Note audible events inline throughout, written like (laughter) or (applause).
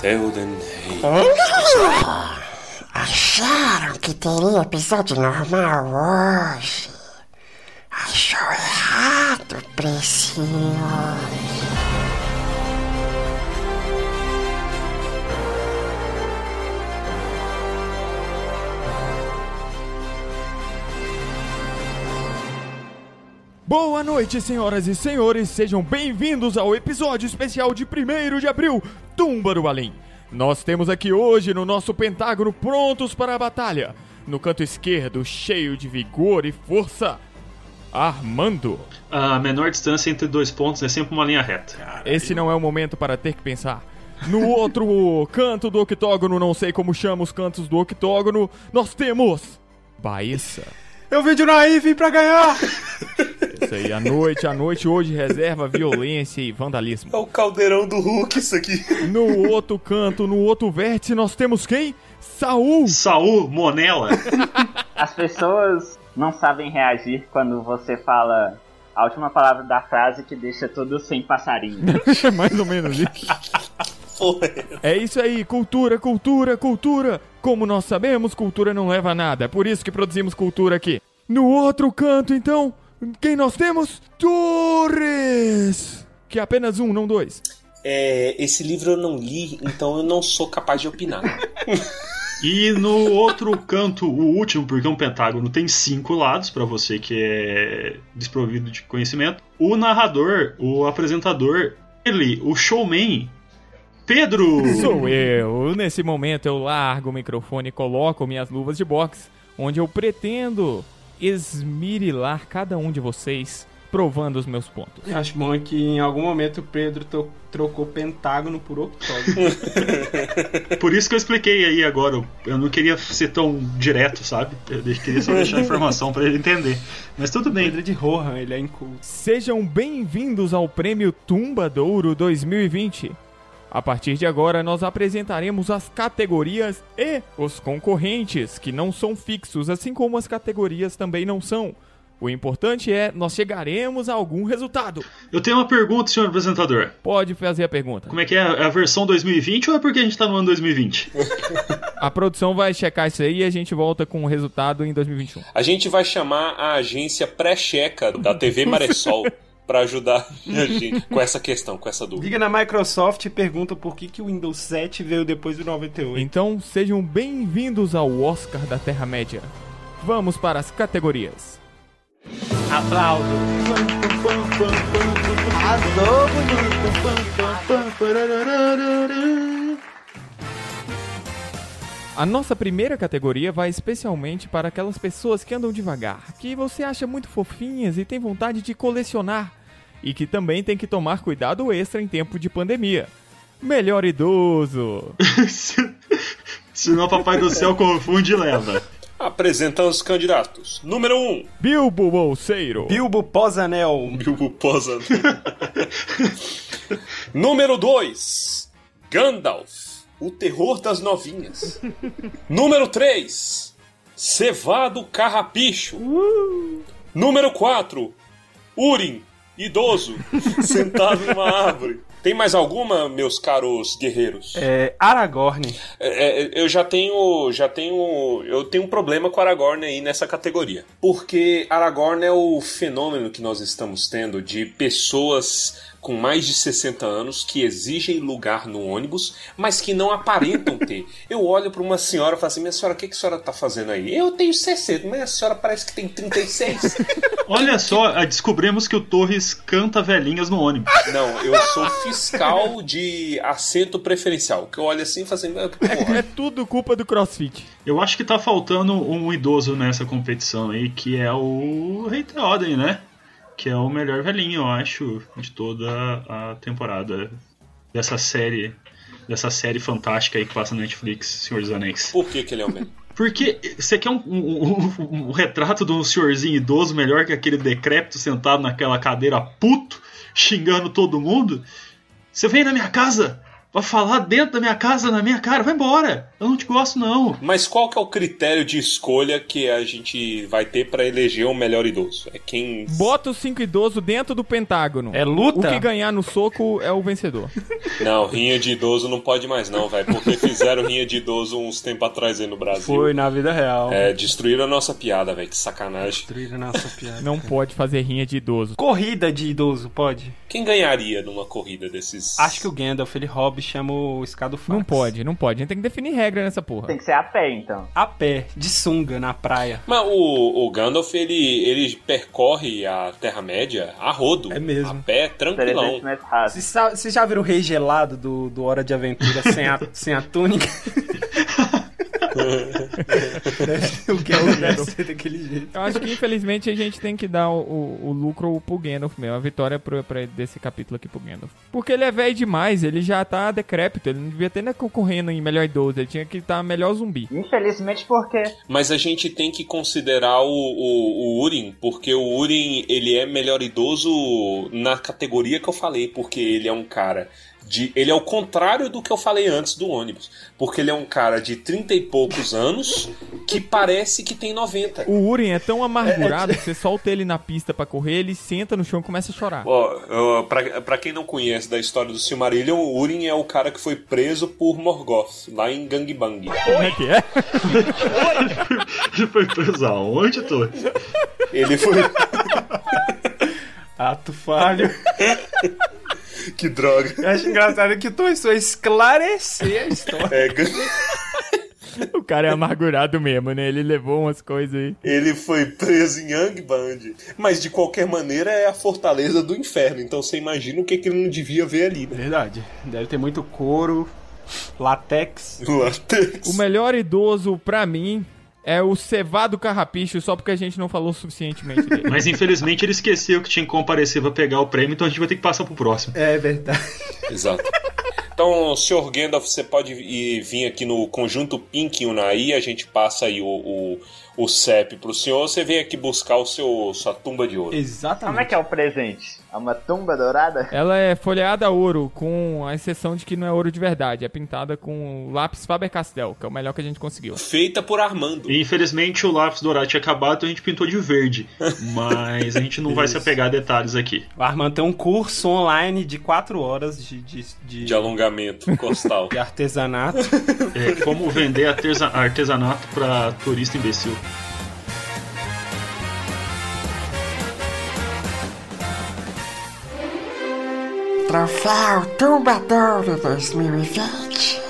Theoden Hay. Acharam que teria episódio normal hoje? Achou errado, precioso. Boa noite, senhoras e senhores, sejam bem-vindos ao episódio especial de 1 de abril, Tumba do Balim. Nós temos aqui hoje no nosso pentágono prontos para a batalha. No canto esquerdo, cheio de vigor e força, Armando. A menor distância entre dois pontos é sempre uma linha reta. Esse não é o momento para ter que pensar. No outro (laughs) canto do octógono, não sei como chama os cantos do octógono, nós temos Baessa. Eu vim de Naí, vim pra ganhar! (laughs) Isso aí, a noite, a noite hoje reserva violência e vandalismo. É o caldeirão do Hulk isso aqui. No outro canto, no outro vértice, nós temos quem? Saul! Saul, Monela. As pessoas não sabem reagir quando você fala a última palavra da frase que deixa tudo sem passarinho. É (laughs) mais ou menos isso. É isso aí, cultura, cultura, cultura. Como nós sabemos, cultura não leva a nada. É por isso que produzimos cultura aqui. No outro canto, então, quem nós temos? Torres! Que é apenas um, não dois. É, esse livro eu não li, então eu não sou capaz de opinar. (laughs) E no outro canto, o último, porque um pentágono tem cinco lados, para você que é desprovido de conhecimento. O narrador, o apresentador, ele, o showman, Pedro. Sou eu. Nesse momento eu largo o microfone e coloco minhas luvas de boxe, onde eu pretendo esmirilar cada um de vocês, provando os meus pontos. Eu acho bom que em algum momento o Pedro trocou pentágono por octógono. (laughs) Por isso que eu expliquei aí agora. Eu não queria ser tão direto, sabe? Eu queria só deixar a informação para ele entender. Mas tudo bem. Pedro de Rohan, ele é inculto. Sejam bem-vindos ao Prêmio Tumba Douro 2020. A partir de agora, nós apresentaremos as categorias e os concorrentes, que não são fixos, assim como as categorias também não são. O importante é nós chegaremos a algum resultado. Eu tenho uma pergunta, senhor apresentador. Pode fazer a pergunta. Como é que é? É a versão 2020 ou é porque a gente tá no ano 2020? (laughs) A produção vai checar isso aí e a gente volta com o resultado em 2021. A gente vai chamar a agência pré-checa da TV Maressol (laughs) pra ajudar (laughs) a gente com essa questão, com essa dúvida. Liga na Microsoft e pergunta por que, que o Windows 7 veio depois do 98. Então sejam bem-vindos ao Oscar da Terra-média. Vamos para as categorias. Aplaudo. A nossa primeira categoria vai especialmente para aquelas pessoas que andam devagar, que você acha muito fofinhas e tem vontade de colecionar, e que também tem que tomar cuidado extra em tempo de pandemia. Melhor idoso. (laughs) Senão o Papai do Céu confunde e leva. Apresentando os candidatos. Número 1, um, Bilbo Bolseiro. Bilbo Pós-Anel. Bilbo Posa. (laughs) Número 2, Gandalf, o terror das novinhas. Número 3, Cevado Carrapicho. Número 4, Urim, idoso, sentado em uma árvore. Tem mais alguma, meus caros guerreiros? É, Aragorn. É, é, eu já tenho, já tenho, eu tenho um problema com Aragorn aí nessa categoria, porque Aragorn é o fenômeno que nós estamos tendo de pessoas com mais de 60 anos que exigem lugar no ônibus, mas que não aparentam ter. Eu olho para uma senhora e falo assim: minha senhora, o que, que a senhora tá fazendo aí? Eu tenho 60, mas a senhora parece que tem 36. (laughs) Olha só, ah, descobrimos que o Torres canta velhinhas no ônibus. não, eu sou fiscal de assento preferencial. Que eu olho assim e falo assim: "Ah, porra, É tudo culpa do CrossFit. Eu acho que tá faltando um idoso nessa competição aí, que é o Rei Theoden, né? Que é o melhor velhinho, eu acho, de toda a temporada dessa série. Dessa série fantástica aí que passa na Netflix, Senhor dos Anéis. por que, que ele é o melhor? Porque você quer um, um- um- um retrato de um senhorzinho idoso melhor que aquele decrépito sentado naquela cadeira puto, xingando todo mundo? Você vem na minha casa Pra falar dentro da minha casa, na minha cara, vai embora. Eu não te gosto, não. Mas qual que é o critério de escolha que a gente vai ter pra eleger o melhor idoso? É quem. Bota os cinco idosos dentro do Pentágono. É O luta? que ganhar no soco é o vencedor. (laughs) Não, rinha de idoso não pode mais, não, velho. Porque fizeram rinha de idoso uns tempos atrás aí no Brasil. Foi na vida real. É, destruíram a nossa piada, velho. Que sacanagem. Destruíram nossa piada. Não pode fazer rinha de idoso. Corrida de idoso, pode? Quem ganharia numa corrida desses. Acho que o Gandalf, ele rouba chama o Escado Fax. Não pode, não pode. A gente tem que definir regra nessa porra. Tem que ser a pé, então. A pé, de sunga, na praia. Mas o, o Gandalf, ele, ele percorre a Terra-média a rodo. É mesmo. A pé, tranquilão. 300 metros rasos. Vocês sa- Vocês já viram o Rei Gelado do, do Hora de Aventura sem a, (laughs) sem a túnica? (laughs) (laughs) o Gandalf deve ser daquele jeito. Eu acho que infelizmente a gente tem que dar o, o- o lucro pro Gandalf mesmo. A vitória pro, pra desse capítulo aqui pro Gandalf. Porque ele é velho demais, ele já tá decrépito. Ele não devia ter nem concorrendo em melhor idoso. Ele tinha que estar melhor zumbi. Infelizmente, porque Mas a gente tem que considerar o, o, o Urim, porque o Urim, ele é melhor idoso na categoria que eu falei, porque ele é um cara de... Ele é o contrário do que eu falei antes do ônibus. Porque ele é um cara de 30 e poucos anos que parece que tem 90. O Urim é tão amargurado que você solta ele na pista pra correr, ele senta no chão e começa a chorar. Ó, pra, pra quem não conhece da história do Silmarillion, o Urim é o cara que foi preso por Morgoth, lá em Gangbang. Como é que é? Ele foi preso aonde, Tô? Ele foi... Ato falho. (laughs) que droga. Eu acho engraçado que tu só esclarecer a história. É, (laughs) O cara é amargurado mesmo, né? Ele levou umas coisas aí. Ele foi preso em Angband. Mas de qualquer maneira é a fortaleza do inferno. Então você imagina o que, que ele não devia ver ali, né? Verdade. Deve ter muito couro, latex. Látex. O melhor idoso pra mim é o Cevado Carrapicho, só porque a gente não falou suficientemente dele. Mas infelizmente ele esqueceu que tinha que comparecer pra pegar o prêmio, então a gente vai ter que passar pro próximo. É verdade. (laughs) Exato. Então, senhor Gandalf, você pode ir, vir aqui no conjunto Pink Unai, a gente passa aí o, o, o CEP pro senhor, você vem aqui buscar o seu, sua tumba de ouro. Exatamente. como é que é o presente? É uma tumba dourada? Ela é folheada a ouro, com a exceção de que não é ouro de verdade. É pintada com lápis Faber-Castell, que é o melhor que a gente conseguiu. Feita por Armando. E infelizmente o lápis dourado tinha acabado, então a gente pintou de verde. (laughs) Mas a gente não vai se apegar a detalhes aqui. O Armando tem um curso online de 4 horas de, de, de, De alongamento costal. de artesanato. É, como vender artesa- artesanato pra turista imbecil. Troféu Tumbadouro 2020.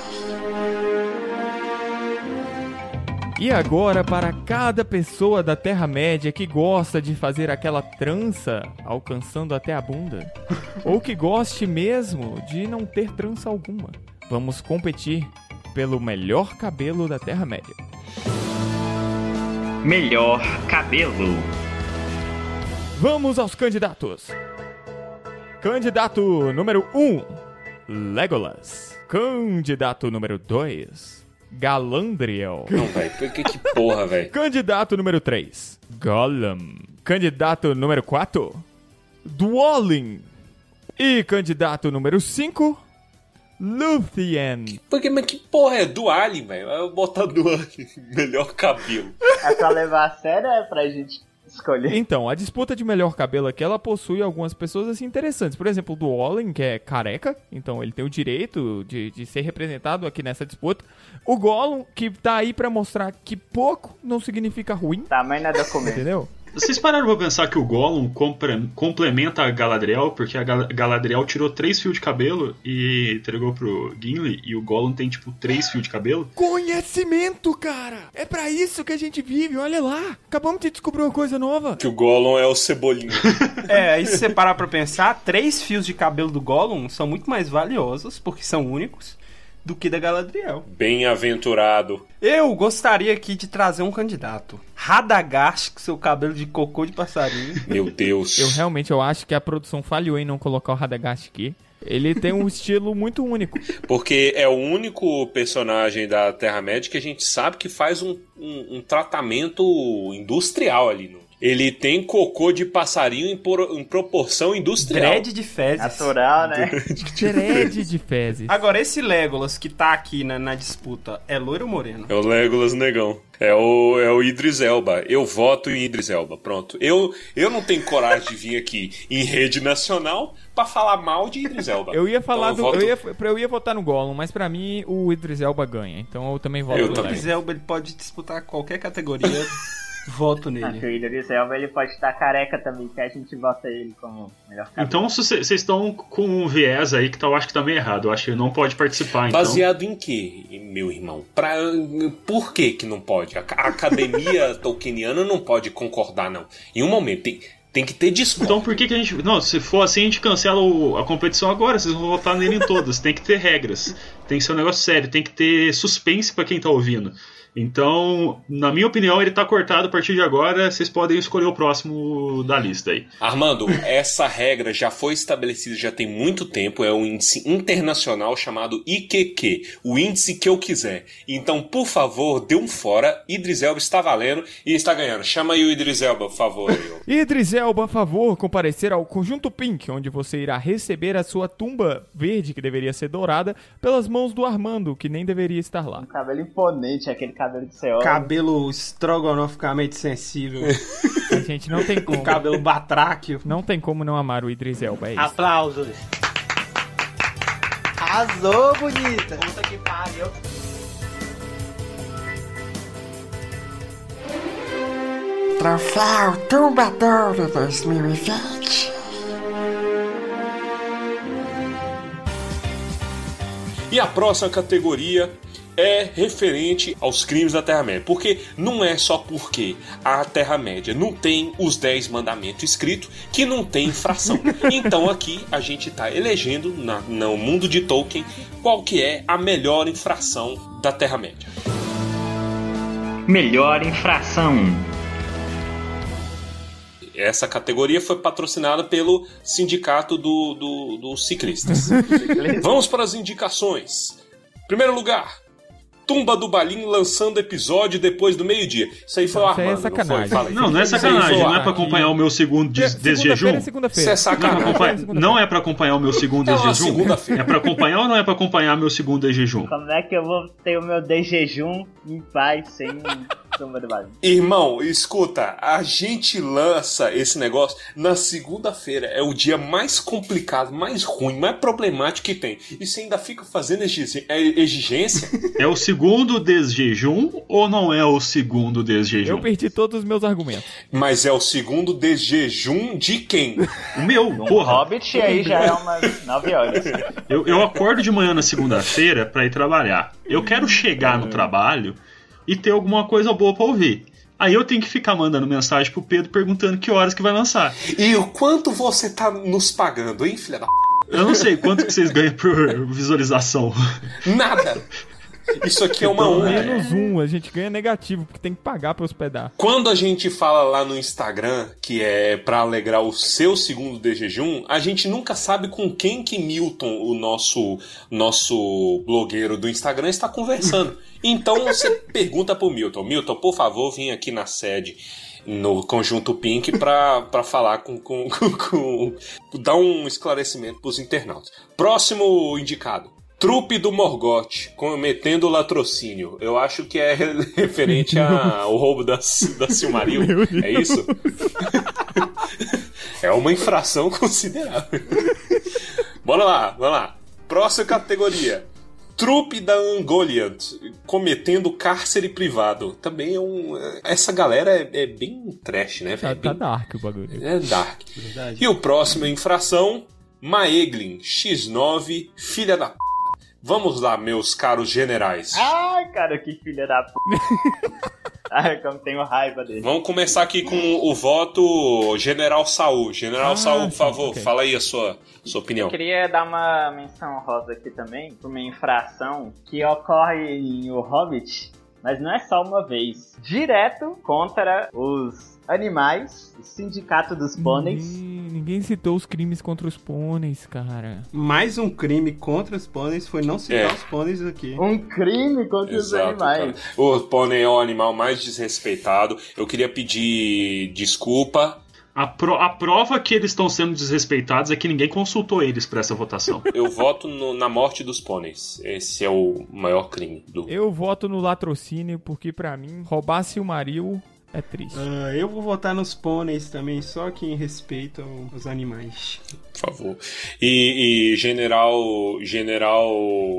E agora, para cada pessoa da Terra-média que gosta de fazer aquela trança alcançando até a bunda, (laughs) ou que goste mesmo de não ter trança alguma, vamos competir pelo melhor cabelo da Terra-média. Melhor cabelo. Vamos aos candidatos. Candidato número 1, Legolas. Candidato número 2, Galandriel. Não, velho. Que, que porra, velho. Candidato número 3, Gollum. Candidato número 4, Dwalin. E candidato número 5, Luthien. Porque, mas que porra é? Dualin, velho. Eu vou botar Dualin. (laughs) Melhor cabelo. É pra levar a sério é pra gente Então, a disputa de melhor cabelo aqui, ela possui algumas pessoas assim interessantes. Por exemplo, o Dwalin, que é careca, então ele tem o direito de, de ser representado aqui nessa disputa. O Gollum, que tá aí pra mostrar que pouco não significa ruim, Tamanho não é documento. entendeu? Vocês pararam pra pensar que o Gollum compre- complementa a Galadriel, porque a Gal- Galadriel tirou três fios de cabelo e entregou pro Gimli, e o Gollum tem, tipo, três fios de cabelo? Conhecimento, cara! É pra isso que a gente vive, olha lá! Acabamos de descobrir uma coisa nova. Que o Gollum é o Cebolinha. (laughs) É, aí se você parar pra pensar, três fios de cabelo do Gollum são muito mais valiosos, porque são únicos, do que da Galadriel. Bem-aventurado. Eu gostaria aqui de trazer um candidato. Radagast, com seu cabelo de cocô de passarinho. (laughs) Meu Deus. Eu realmente eu acho que a produção falhou em não colocar o Radagast aqui. Ele tem um estilo muito único. (laughs) Porque é o único personagem da Terra-média que a gente sabe que faz um, um- um tratamento industrial ali. No... Ele tem cocô de passarinho em, por- em proporção industrial. Dread de fezes. Natural, né? (laughs) Dread de fezes. Agora, esse Legolas que tá aqui na, na disputa é loiro ou moreno? É o Legolas Negão. É o, é o Idris Elba. Eu voto em Idris Elba. Pronto. Eu, eu não tenho coragem de vir aqui em rede nacional pra falar mal de Idris Elba. Eu ia falar Então do. voto- Eu ia, eu ia votar no Gollum, mas pra mim o Idris Elba ganha. Então eu também voto Eu no também. Legolas. Zelba ele pode disputar qualquer categoria. (laughs) Voto Ah, nele. que o Idris Elba ele pode estar careca também, que a gente bota ele como melhor cabelo. Então se vocês estão com um viés aí que tá, eu acho que tá meio errado. Eu acho que ele não pode participar, então. Baseado em quê, meu irmão? Pra, por que que não pode? A, a academia (laughs) tolkieniana não pode concordar, não. Em um momento, tem, tem que ter discórdia. Então por que, que a gente. Não, se for assim, a gente cancela o- a competição agora, vocês vão votar nele em todas. Tem que ter regras. Tem que ser um negócio sério, tem que ter suspense pra quem tá ouvindo. Então, na minha opinião, ele tá cortado a partir de agora. Vocês podem escolher o próximo da lista aí. Armando, (laughs) essa regra já foi estabelecida já tem muito tempo, é um índice internacional chamado IQQ, o índice que eu quiser. Então, por favor, dê um fora, Idris Elba está valendo e está ganhando. Chama aí o Idris Elba, por favor. (laughs) Idris Elba, a favor, comparecer ao Conjunto Pink, onde você irá receber a sua tumba verde, que deveria ser dourada, pelas mãos do Armando, que nem deveria estar lá. Um cabelo imponente, aquele cabelo olha. Cabelo estrogonoficamente sensível. A gente não tem (laughs) como. cabelo batráquio. Não tem como não amar o Idris Elba, é isso. Aplausos. Arrasou, bonita. Puta que pariu. Troféu Tumbadouro 2020. E a próxima categoria é referente aos crimes da Terra-média. Porque não é só porque a Terra-média não tem os 10 mandamentos escritos que não tem infração. (laughs) Então aqui a gente está elegendo na- no mundo de Tolkien qual que é a melhor infração da Terra-média. Melhor infração. Essa categoria foi patrocinada pelo Sindicato do, do- dos Ciclistas. (laughs) Vamos para as indicações. Primeiro lugar, Tumba do Balim lançando episódio depois do meio-dia. Isso aí foi o Isso aí é Armando, não foi? sacanagem. Não, não é sacanagem. o Não é pra Armando. acompanhar o meu segundo des desjejum. é. Isso é Não, é pra sacanagem. não é pra acompanhar o meu segundo É desjejum. segunda-feira. É pra acompanhar ou não é pra acompanhar meu segundo desjejum? Como é que eu vou ter o meu de jejum em paz sem? Irmão, escuta, a gente lança esse negócio na segunda-feira. É o dia mais complicado, mais ruim, mais problemático que tem. E você ainda fica fazendo é, exigência? É o segundo desjejum ou não é o segundo desjejum? Eu perdi todos os meus argumentos. Mas é o segundo desjejum de quem? O meu, Um porra. Hobbit aí já é umas 9 horas. Eu, eu acordo de manhã na segunda-feira pra ir trabalhar. Eu quero chegar no trabalho e ter alguma coisa boa pra ouvir. Aí eu tenho que ficar mandando mensagem pro Pedro perguntando que horas que vai lançar. E o quanto você tá nos pagando, hein, filha da p? Eu não sei quanto que vocês ganham por visualização. Nada! Isso aqui é uma Então, honra. Menos um, a gente ganha negativo, porque tem que pagar pra hospedar. Quando a gente fala lá no Instagram que é pra alegrar o seu segundo de jejum, a gente nunca sabe com quem que Milton, o nosso nosso blogueiro do Instagram, está conversando. Então você (laughs) pergunta pro Milton, Milton, por favor, vem aqui na sede no conjunto Pink pra, pra falar com, com, (laughs) com, com- dar um esclarecimento pros internautas. Próximo indicado. Trupe do Morgoth, cometendo latrocínio. Eu acho que é (laughs) referente ao roubo da, da (laughs) Silmaril. É isso? (laughs) é uma infração considerável. Bora lá, vamos lá. Próxima categoria. Trupe da Angoliant, cometendo cárcere privado. Também é um. Essa galera é, é bem trash, né? Tá, velho? tá Bem- dark o bagulho. é dark. E o próximo é infração, Maeglin, X9, filha da p. Vamos lá, meus caros generais. Ai, cara, que filha da p. (laughs) Ai, como tenho raiva dele. Vamos começar aqui com o voto General Saul. General Ah, Saul, por favor, ok. fala aí a sua, sua opinião. Eu queria dar uma menção rosa aqui também, pra uma infração que ocorre em O Hobbit, mas não é só uma vez. Direto contra os animais, o sindicato dos pôneis. Ninguém, Ninguém citou os crimes contra os pôneis, cara. Mais um crime contra os pôneis foi não citar É. os pôneis aqui. Um crime contra os Exato, cara. animais. O pônei é o animal mais desrespeitado. Eu queria pedir desculpa. A, pro- a prova que eles estão sendo desrespeitados é que ninguém consultou eles pra essa votação. (laughs) Eu voto no- na morte dos pôneis. Esse é o maior crime do. Eu voto no latrocínio porque, pra mim, roubar Silmaril é triste. Ah, eu vou votar nos pôneis também, só que em respeito ao- aos animais. Por favor. E, e General. General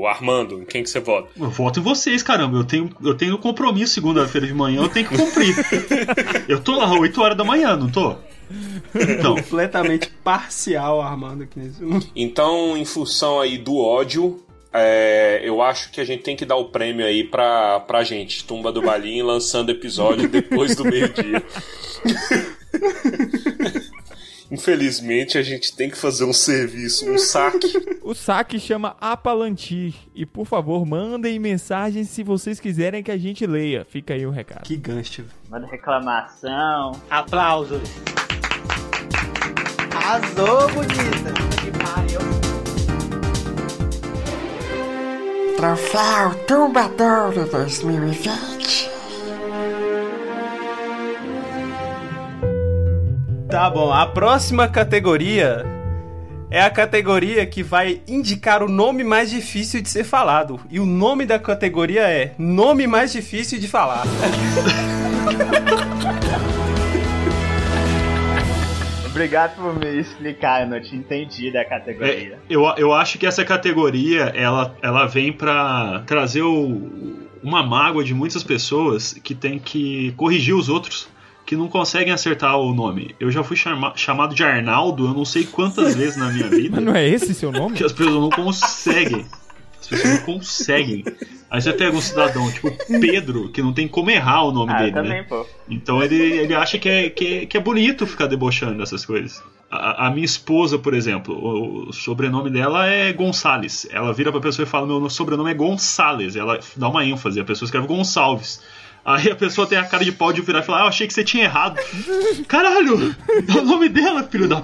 Armando, em quem que você vota? Eu voto em vocês, caramba. Eu tenho, eu tenho compromisso segunda-feira de manhã, eu tenho que cumprir. (laughs) eu tô lá 8 horas da manhã, não tô? Então, Completamente parcial, Armando, aqui nesse. Então, em função aí do ódio, é, eu acho que a gente tem que dar o prêmio aí pra, pra gente, Tumba do Balim, (laughs) lançando episódio depois do meio-dia. (laughs) Infelizmente, a gente tem que fazer um serviço, um saque. O saque chama Apalantir. E, por favor, mandem mensagens se vocês quiserem que a gente leia. Fica aí o recado. Que gancho. Manda reclamação. Aplausos. Arrasou, bonita. Troféu Tumbadouro 2020. Tá bom, a próxima categoria é a categoria que vai indicar o nome mais difícil de ser falado. E o nome da categoria é Nome Mais Difícil de Falar. (laughs) Obrigado por me explicar, eu não tinha entendido a é, categoria. eu, eu acho que essa categoria ela, ela vem pra trazer o- uma mágoa de muitas pessoas que tem que corrigir os outros que não conseguem acertar o nome. Eu já fui chama- chamado de Arnaldo, eu não sei quantas (laughs) vezes na minha vida. Mas não é esse seu nome? que as pessoas não conseguem. As pessoas não conseguem. Aí você pega um cidadão, tipo Pedro, que não tem como errar o nome Ah, dele, também, né? pô. Então ele, ele acha que é, que, é, que é bonito ficar debochando dessas coisas. A, a minha esposa, por exemplo, o, o sobrenome dela é Gonçalves. Ela vira pra pessoa e fala: Meu sobrenome é Gonçalves. Ela dá uma ênfase, a pessoa escreve Gonçalves. Aí a pessoa tem a cara de pau de virar e falar: ah, Eu achei que você tinha errado. Caralho! É o nome dela, filho da.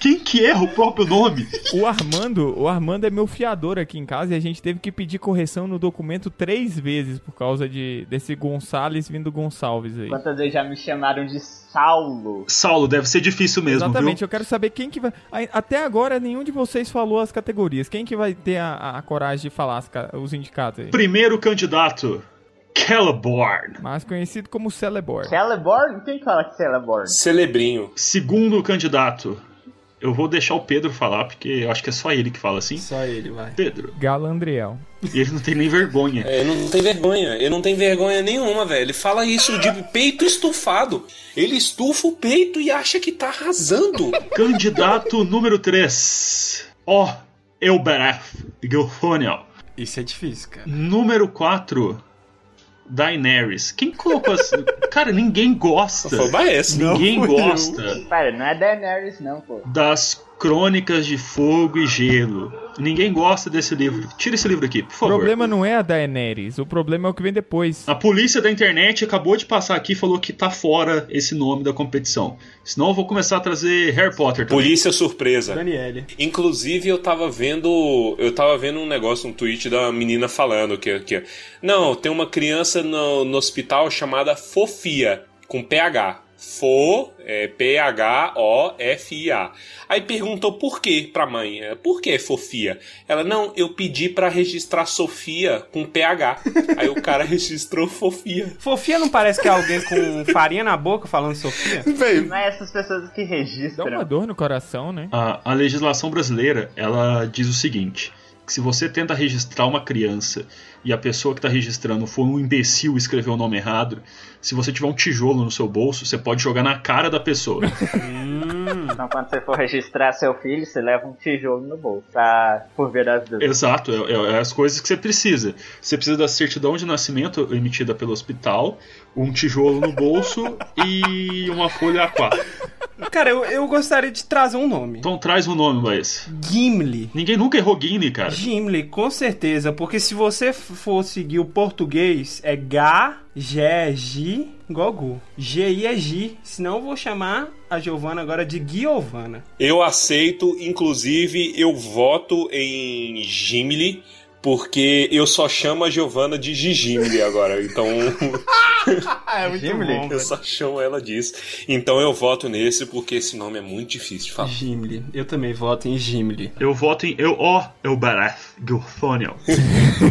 Quem que erra o próprio nome? O Armando, o Armando é meu fiador aqui em casa e a gente teve que pedir correção no documento três vezes por causa de desse Gonçalves vindo Gonçalves aí. Quantas vezes já me chamaram de Saulo? Saulo, deve ser difícil mesmo, Exatamente, viu? eu quero saber quem que vai. Ai, Até agora nenhum de vocês falou as categorias. Quem que vai ter a, a- coragem de falar as os indicados aí? Primeiro candidato, Celeborn. Mais conhecido como Celeborn. Celeborn? Quem fala que Celeborn? Celebrinho. Segundo candidato, eu vou deixar o Pedro falar, porque eu acho que é só ele que fala assim. Só ele, vai. Pedro, Galandriel. e ele não tem nem vergonha. É, ele não tem vergonha. Ele não tem vergonha nenhuma, velho. Ele fala isso de peito estufado. Ele estufa o peito e acha que tá arrasando. (laughs) Candidato número 3, Ó Elbereth Gilfoniel. Isso é difícil, cara. Número 4, Daenerys. Quem colocou assim? (laughs) Cara, ninguém gosta. Foi Baez. Ninguém gosta Pera, não é Daenerys não, pô. das Crônicas de Fogo e Gelo. Ninguém gosta desse livro. Tira esse livro aqui, por O favor. problema não é a Daenerys, o problema é o que vem depois. A polícia da internet acabou de passar aqui e falou que tá fora esse nome da competição. Senão eu vou começar a trazer Harry Potter também. Polícia surpresa. Daniele. Inclusive, eu tava vendo. Eu tava vendo um negócio, um tweet da menina falando que. que não, tem uma criança no, no hospital chamada Fofia, com PH. Fo, é, P-H-O-F-I-A. Aí perguntou por quê pra mãe. É, Por que Fofia? Ela, não, eu pedi pra registrar Sofia com PH. (laughs) Aí o cara registrou Fofia. Fofia não parece que é alguém com farinha na boca falando Sofia? (laughs) Não é essas pessoas que Dá registram. uma dor no coração, né? A, a legislação brasileira, ela diz o seguinte, que se você tenta registrar uma criança e a pessoa que está registrando for um imbecil e escrever o nome errado, se você tiver um tijolo no seu bolso, você pode jogar na cara da pessoa. (laughs) Então quando você for registrar seu filho, você leva um tijolo no bolso, pra, por ver das dúvidas. Exato, é, é- é as coisas que você precisa. Você precisa da certidão de nascimento emitida pelo hospital, um tijolo no bolso (laughs) e uma folha A4. Cara, eu, eu gostaria de trazer um nome. Então traz um nome, Baez. Gimli. Ninguém nunca errou Guine, cara. Gimli, com certeza, porque se você for seguir o português, é G, G, G, igual Gu. G é G, senão eu vou chamar a Giovana agora de Giovana. Eu aceito, inclusive eu voto em Gimli, porque eu só chamo a Giovana de Gigimli agora. Então (laughs) é muito Gimli? eu só chamo ela disso. Então eu voto nesse porque esse nome é muito difícil de falar. Gimli. Eu também voto em Gimli. Eu voto em Eu Ó Elbarath Gilthoniel.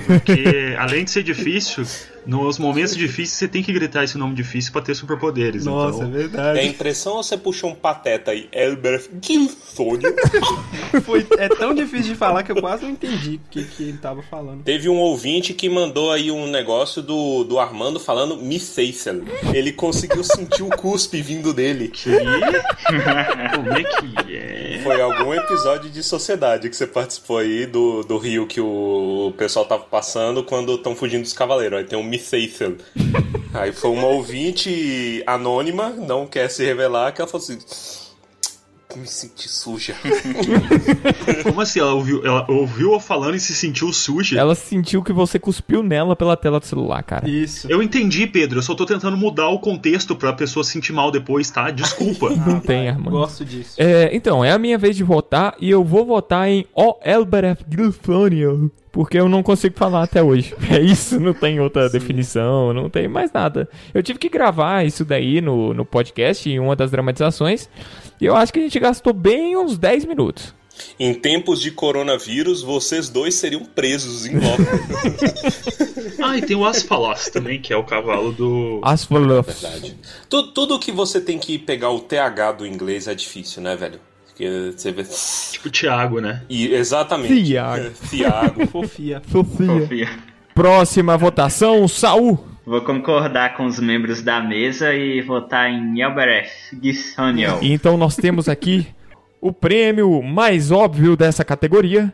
Porque além de ser difícil, nos momentos difíceis você tem que gritar esse nome difícil pra ter superpoderes. Nossa, é então... verdade. É impressão ou você puxou um pateta aí? Elbert Gilthoniel. (laughs) Foi, é tão difícil de falar que eu quase não entendi o que, que ele tava falando. Teve um ouvinte que mandou aí um negócio do, do Armando falando Misseisel. Ele conseguiu sentir o cuspe vindo dele. Que? (laughs) Como é que é? Foi algum episódio de sociedade que você participou aí do, do rio que o pessoal tava passando quando estão fugindo dos cavaleiros. Aí tem um Misseisel. (laughs) Aí foi uma ouvinte anônima, não quer se revelar, que ela falou assim. Me senti suja. (laughs) Como assim? Ela ouviu, ela ouviu eu falando e se sentiu suja? Ela sentiu que você cuspiu nela pela tela do celular, cara. Isso. Eu entendi, Pedro. Eu só tô tentando mudar o contexto pra pessoa se sentir mal depois, tá? Desculpa. (laughs) Não tem, Armando. Gosto disso. É, então, é a minha vez de votar e eu vou votar em O Elbereth Gilthoniel. Porque eu não consigo falar até hoje. (laughs) É isso, não tem outra definição, não tem mais nada. Eu tive que gravar isso daí no, no podcast, em uma das dramatizações. E eu acho que a gente gastou bem uns 10 minutos. Em tempos de coronavírus, vocês dois seriam presos em loco. (laughs) ah, e tem o Asfalos também, que é o cavalo do. Asfaluf. Verdade. Tu- tudo que você tem que pegar o TH do inglês é difícil, né, velho? Porque você vê. Tipo Thiago, né? E, exatamente. Thiago. Thiago. (laughs) Fofia. Sofia. Confia. Próxima votação, Saul. Vou concordar com os membros da mesa e votar em Elbereth Gissoniel. Então nós temos aqui o prêmio mais óbvio dessa categoria,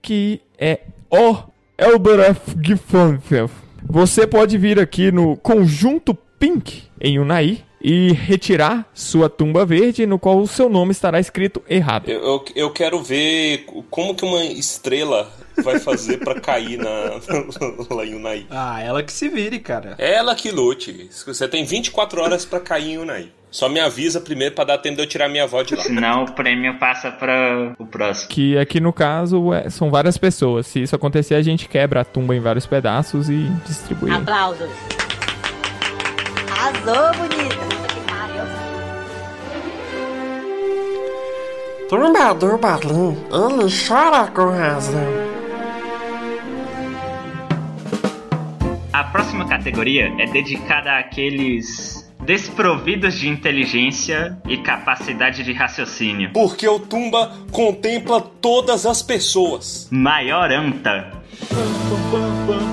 que é o Elbereth Gifonfel. Você pode vir aqui no conjunto Pink em Unai e retirar sua tumba verde, no qual o seu nome estará escrito errado. Eu, eu, eu quero ver como que uma estrela vai fazer pra cair na, (laughs) lá em Unai. Ah, ela que se vire, cara. Ela que lute. Você tem 24 horas pra cair em Unai. Só me avisa primeiro pra dar tempo de eu tirar minha avó de lá. Senão o prêmio passa para o próximo. Que aqui no caso é- são várias pessoas. Se isso acontecer, a gente quebra a tumba em vários pedaços e distribui. Aplausos. Arrasou, bonita. Tumba do Balim, ele chora com razão. A próxima categoria é dedicada àqueles desprovidos de inteligência e capacidade de raciocínio. Porque o Tumba contempla todas as pessoas. Maior anta.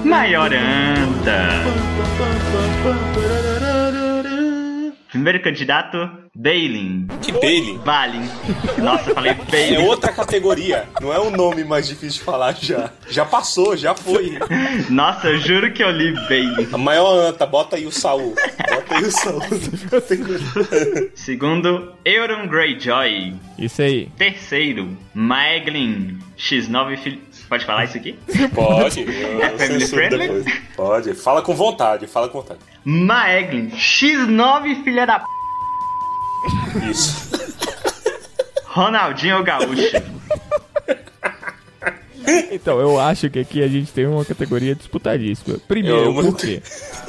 Maior anta. Primeiro candidato, Balin. Que Bailey. Balin. Nossa, eu falei É Balin. outra categoria. Não é o nome mais difícil de falar já. Já passou, já foi. Nossa, eu juro que eu li Balin. A maior anta, bota aí o Saul. Bota aí o Saul. Segundo, Euron Greyjoy. Isso aí. Terceiro, Maeglin. X9 filho. Pode falar isso aqui? Pode. (laughs) É family friendly? depois. Pode. Fala com vontade, fala com vontade. Maeglin. X9 filha da p. Isso. Ronaldinho Gaúcho. Então, eu acho que aqui a gente tem uma categoria disputadíssima. Primeiro, Eu não porque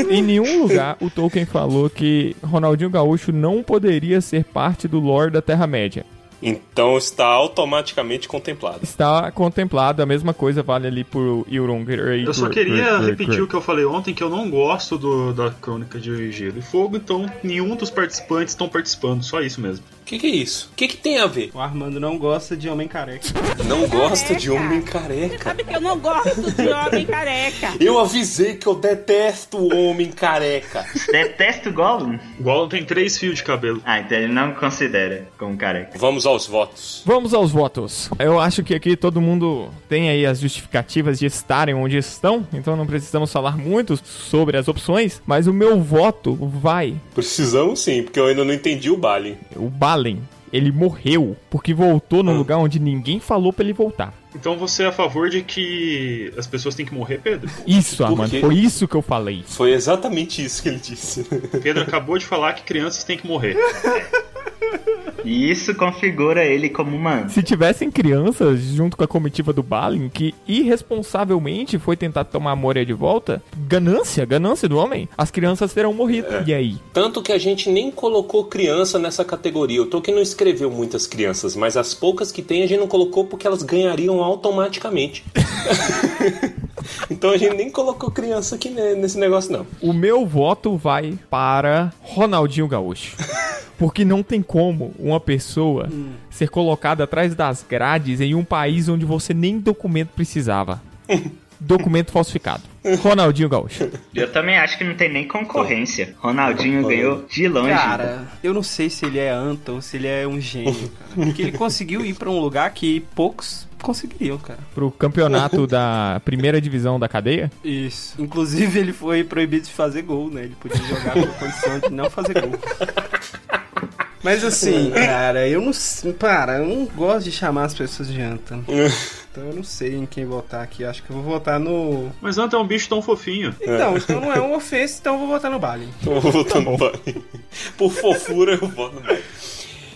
em nenhum lugar o Tolkien falou que Ronaldinho Gaúcho não poderia ser parte do lore da Terra-média. Então está automaticamente contemplado. Está contemplado, a mesma coisa vale ali por Euron Grey. Eu só queria repetir o que eu falei ontem, que eu não gosto do, da Crônica de Gelo e Fogo, então nenhum dos participantes estão participando, só isso mesmo. O que, que é isso? O que, que tem a ver? O Armando não gosta de homem careca. Não gosta de homem careca. Sabe que eu não gosto de homem careca. Eu avisei que eu detesto o homem careca. Detesto Gollum. O Gollum tem três fios de cabelo. Ah, então ele não considera como careca. Vamos aos votos. Vamos aos votos. Eu acho que aqui todo mundo tem aí as justificativas de estarem onde estão, então não precisamos falar muito sobre as opções, mas o meu voto vai. Precisamos sim, porque eu ainda não entendi o Balin. O Balen. Ele morreu porque voltou no lugar onde ninguém falou pra ele voltar. Então você é a favor de que as pessoas têm que morrer, Pedro? Isso, Por Armando, foi isso que eu falei. Foi exatamente isso que ele disse. Pedro acabou de falar que crianças têm que morrer. (laughs) E isso configura ele como humano. Se tivessem crianças junto com a comitiva do Balin que irresponsavelmente foi tentar tomar a Moria de volta, ganância, ganância do homem, as crianças terão morrido. E aí? Tanto que a gente nem colocou criança nessa categoria. O Tolkien não escreveu muitas crianças, mas as poucas que tem a gente não colocou porque elas ganhariam automaticamente. (laughs) então a gente nem colocou criança aqui ne- nesse negócio, não. O meu voto vai para Ronaldinho Gaúcho. Porque não tem como uma pessoa ser colocada atrás das grades em um país onde você nem documento precisava. (laughs) Documento falsificado. Ronaldinho Gaúcho. Eu também acho que não tem nem concorrência. Ronaldinho ganhou de longe. Cara, eu não sei se ele é anta ou se ele é um gênio, cara. Porque ele conseguiu ir pra um lugar que poucos conseguiriam, cara. Pro campeonato da primeira divisão da cadeia. Isso. Inclusive, ele foi proibido de fazer gol, né? Ele podia jogar com condição de não fazer gol. Mas assim, cara, eu não. Para, eu não gosto de chamar as pessoas de anta. Então eu não sei em quem votar aqui. Acho que eu vou votar no. Mas Anta é um bicho tão fofinho. Então, então não é uma ofensa, então eu vou votar no Balin. Eu vou votar no Biden. Por fofura, eu voto no Biden.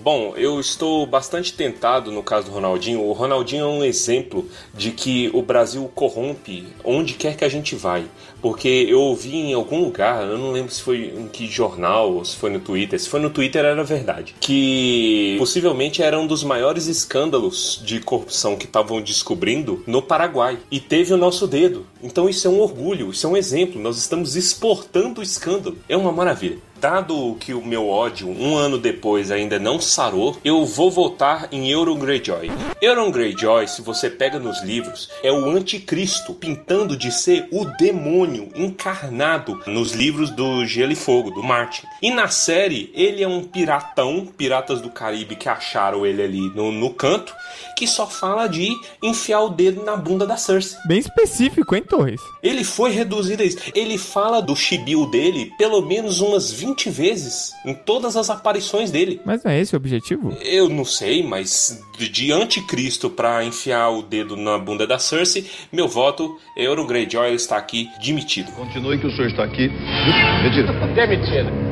Bom, eu estou bastante tentado no caso do Ronaldinho. O Ronaldinho é um exemplo de que o Brasil corrompe onde quer que a gente vai. Porque eu ouvi em algum lugar, eu não lembro se foi em que jornal ou se foi no Twitter. Se foi no Twitter era verdade. Que possivelmente era um dos maiores escândalos de corrupção que estavam descobrindo no Paraguai. E teve o nosso dedo. Então isso é um orgulho, isso é um exemplo. Nós estamos exportando o escândalo. É uma maravilha. Dado que o meu ódio, um ano depois, ainda não sarou, eu vou votar em Euron Greyjoy. Euron Greyjoy, se você pega nos livros, é o anticristo, pintando de ser o demônio encarnado nos livros do Gelo e Fogo, do Martin. E na série, ele é um piratão, piratas do Caribe que acharam ele ali no, no canto, que só fala de enfiar o dedo na bunda da Cersei. Bem específico, hein, Torres? Ele foi reduzido a isso. Ele fala do chibio dele pelo menos umas 20 vezes em todas as aparições dele. Mas não é esse o objetivo? Eu não sei, mas de- anticristo pra enfiar o dedo na bunda da Cersei, meu voto, Euron Greyjoy está aqui demitido. Continue que o senhor está aqui. (laughs) Demitido.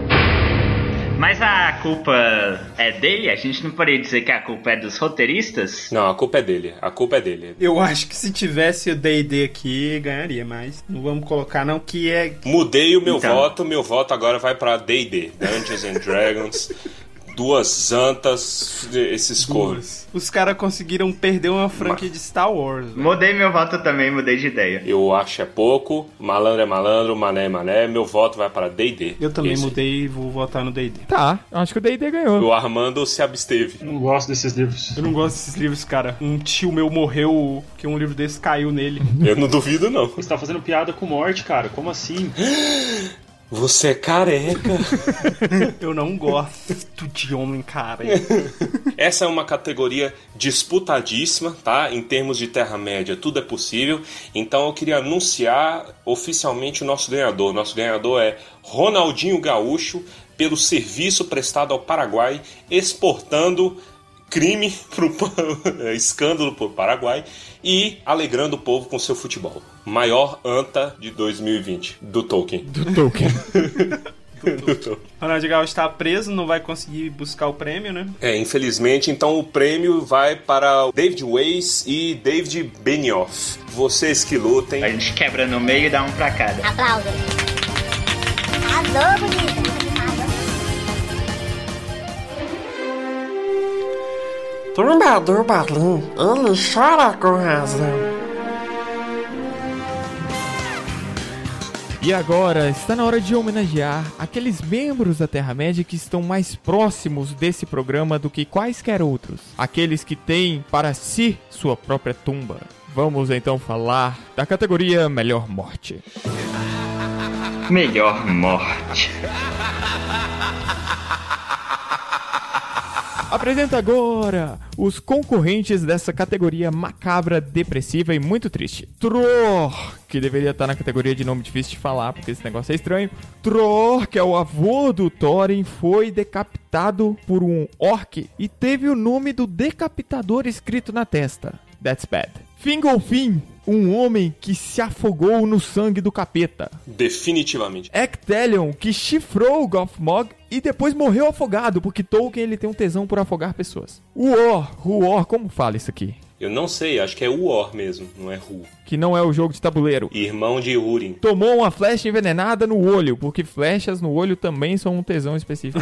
Mas a culpa é dele? A gente não poderia dizer que a culpa é dos roteiristas? Não, a culpa é dele. A culpa é dele. Eu acho que se tivesse o D&D aqui, ganharia, mas não vamos colocar não, que é... Mudei o meu Então. voto, meu voto agora vai pra D&D, Dungeons and Dragons. Duas antas, esses cornos. Os caras conseguiram perder uma franquia de Star Wars. Mudei meu voto também, mudei de ideia. Eu acho é pouco, malandro é malandro, mané é mané, meu voto vai para D&D. Eu também Esse. mudei e vou votar no D&D. Tá, acho que o D&D ganhou. O Armando se absteve. Não gosto desses livros. Eu não gosto desses livros, cara. Um tio meu morreu que um livro desse caiu nele. Eu não duvido, não. Você tá fazendo piada com morte, cara. Como assim? (gasps) Você é careca. (laughs) Eu não gosto de homem cara. Essa é uma categoria disputadíssima, tá? Em termos de Terra-média, tudo é possível. Então eu queria anunciar oficialmente o nosso ganhador. Nosso ganhador é Ronaldinho Gaúcho, pelo serviço prestado ao Paraguai, exportando crime (laughs) pro (laughs) escândalo pro Paraguai e alegrando o povo com seu futebol. Maior anta de 2020 do Tolkien. Do Tolkien. (laughs) (laughs) Ronald Gaúcho está preso, não vai conseguir buscar o prêmio, né? É, infelizmente, então o prêmio vai para o David Weiss e David Benioff. Vocês que lutem. A gente quebra no meio e dá um pra cada. Aplausos. Arrasou, bonita. Tumba do Balim, ele chora com razão. E agora está na hora de homenagear aqueles membros da Terra-média que estão mais próximos desse programa do que quaisquer outros. Aqueles que têm para si sua própria tumba. Vamos então falar da categoria Melhor Morte. Melhor morte. (laughs) Apresenta agora os concorrentes dessa categoria macabra, depressiva e muito triste. Tror, que deveria estar na categoria de nome difícil de falar, porque esse negócio é estranho. Tror, que é o avô do Thorin, foi decapitado por um orc e teve o nome do decapitador escrito na testa. That's bad. Fingolfin, um homem que se afogou no sangue do capeta. Definitivamente. Ectelion, que chifrou o Gothmog e depois morreu afogado, porque Tolkien ele tem um tesão por afogar pessoas. Uor, Uor, como fala isso aqui? Eu não sei, acho que é Uor mesmo, não é Ru. Que não é o jogo de tabuleiro. Irmão de Húrin. Tomou uma flecha envenenada no olho, porque flechas no olho também são um tesão específico.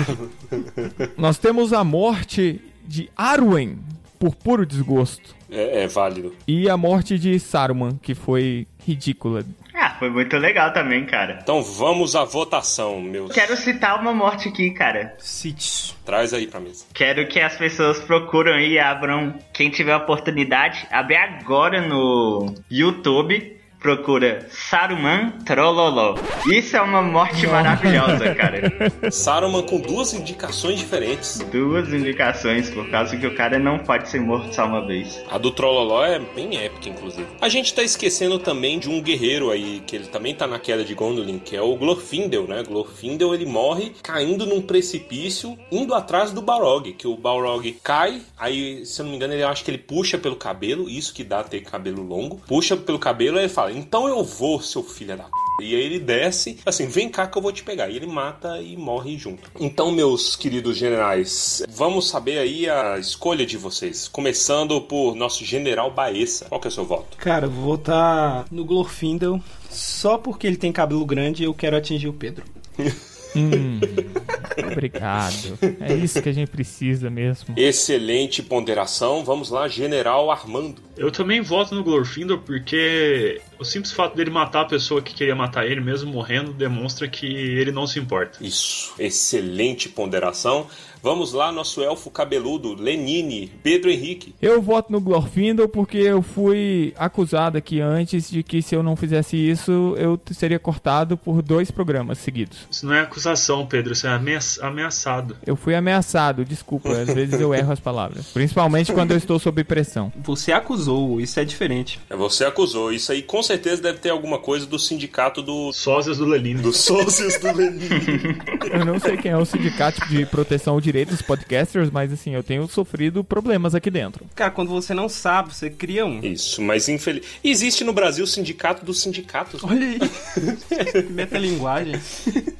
(laughs) Nós temos a morte de Arwen por puro desgosto. É, é válido. E a morte de Saruman, que foi ridícula. Ah, foi muito legal também, cara. Então vamos à votação, meus. Quero citar uma morte aqui, cara. Cite. Traz aí pra mesa. Quero que as pessoas procuram e abram. Quem tiver oportunidade, abre agora no YouTube. Procura Saruman Trololó. Isso é uma morte maravilhosa, cara. (laughs) Saruman com duas indicações diferentes. Duas indicações, por causa que o cara não pode ser morto só uma vez. A do Trolloló é bem épica, inclusive. A gente tá esquecendo também de um guerreiro aí, que ele também tá na queda de Gondolin, que é o Glorfindel, né? Glorfindel, ele morre caindo num precipício, indo atrás do Balrog, que o Balrog cai, aí, se eu não me engano, ele acha que ele puxa pelo cabelo, isso que dá ter cabelo longo, puxa pelo cabelo e ele fala, então eu vou, seu filho da p... E aí ele desce, assim, vem cá que eu vou te pegar. E ele mata e morre junto. Então, meus queridos generais, vamos saber aí a escolha de vocês. Começando por nosso general Baessa. Qual que é o seu voto? Cara, eu vou votar no Glorfindel. Só porque ele tem cabelo grande eu quero atingir o Pedro. (laughs) Hum, obrigado. É isso que a gente precisa mesmo. Excelente ponderação. Vamos lá, general Armando. Eu também voto no Glorfindel porque o simples fato dele matar a pessoa que queria matar ele, mesmo morrendo, demonstra que ele não se importa. Isso, excelente ponderação. Vamos lá, nosso elfo cabeludo, Lenine, Pedro Henrique. Eu voto no Glorfindel porque eu fui acusado aqui antes de que se eu não fizesse isso, eu seria cortado por dois programas seguidos. Isso não é acusação, Pedro, isso é ameaça- ameaçado. Eu fui ameaçado, desculpa, às vezes eu erro as palavras. Principalmente quando eu estou sob pressão. Você acusou, isso é diferente. Você acusou. Isso aí com certeza deve ter alguma coisa do sindicato do. Sósias do Lenine. Dos sócios do Lenine. (laughs) Eu não sei quem é o sindicato de proteção ao direito dos podcasters, mas assim, eu tenho sofrido problemas aqui dentro. Cara, quando você não sabe, você cria um. Isso, mas infeliz. Existe no Brasil o sindicato dos sindicatos. Olha aí. (laughs) Metalinguagem.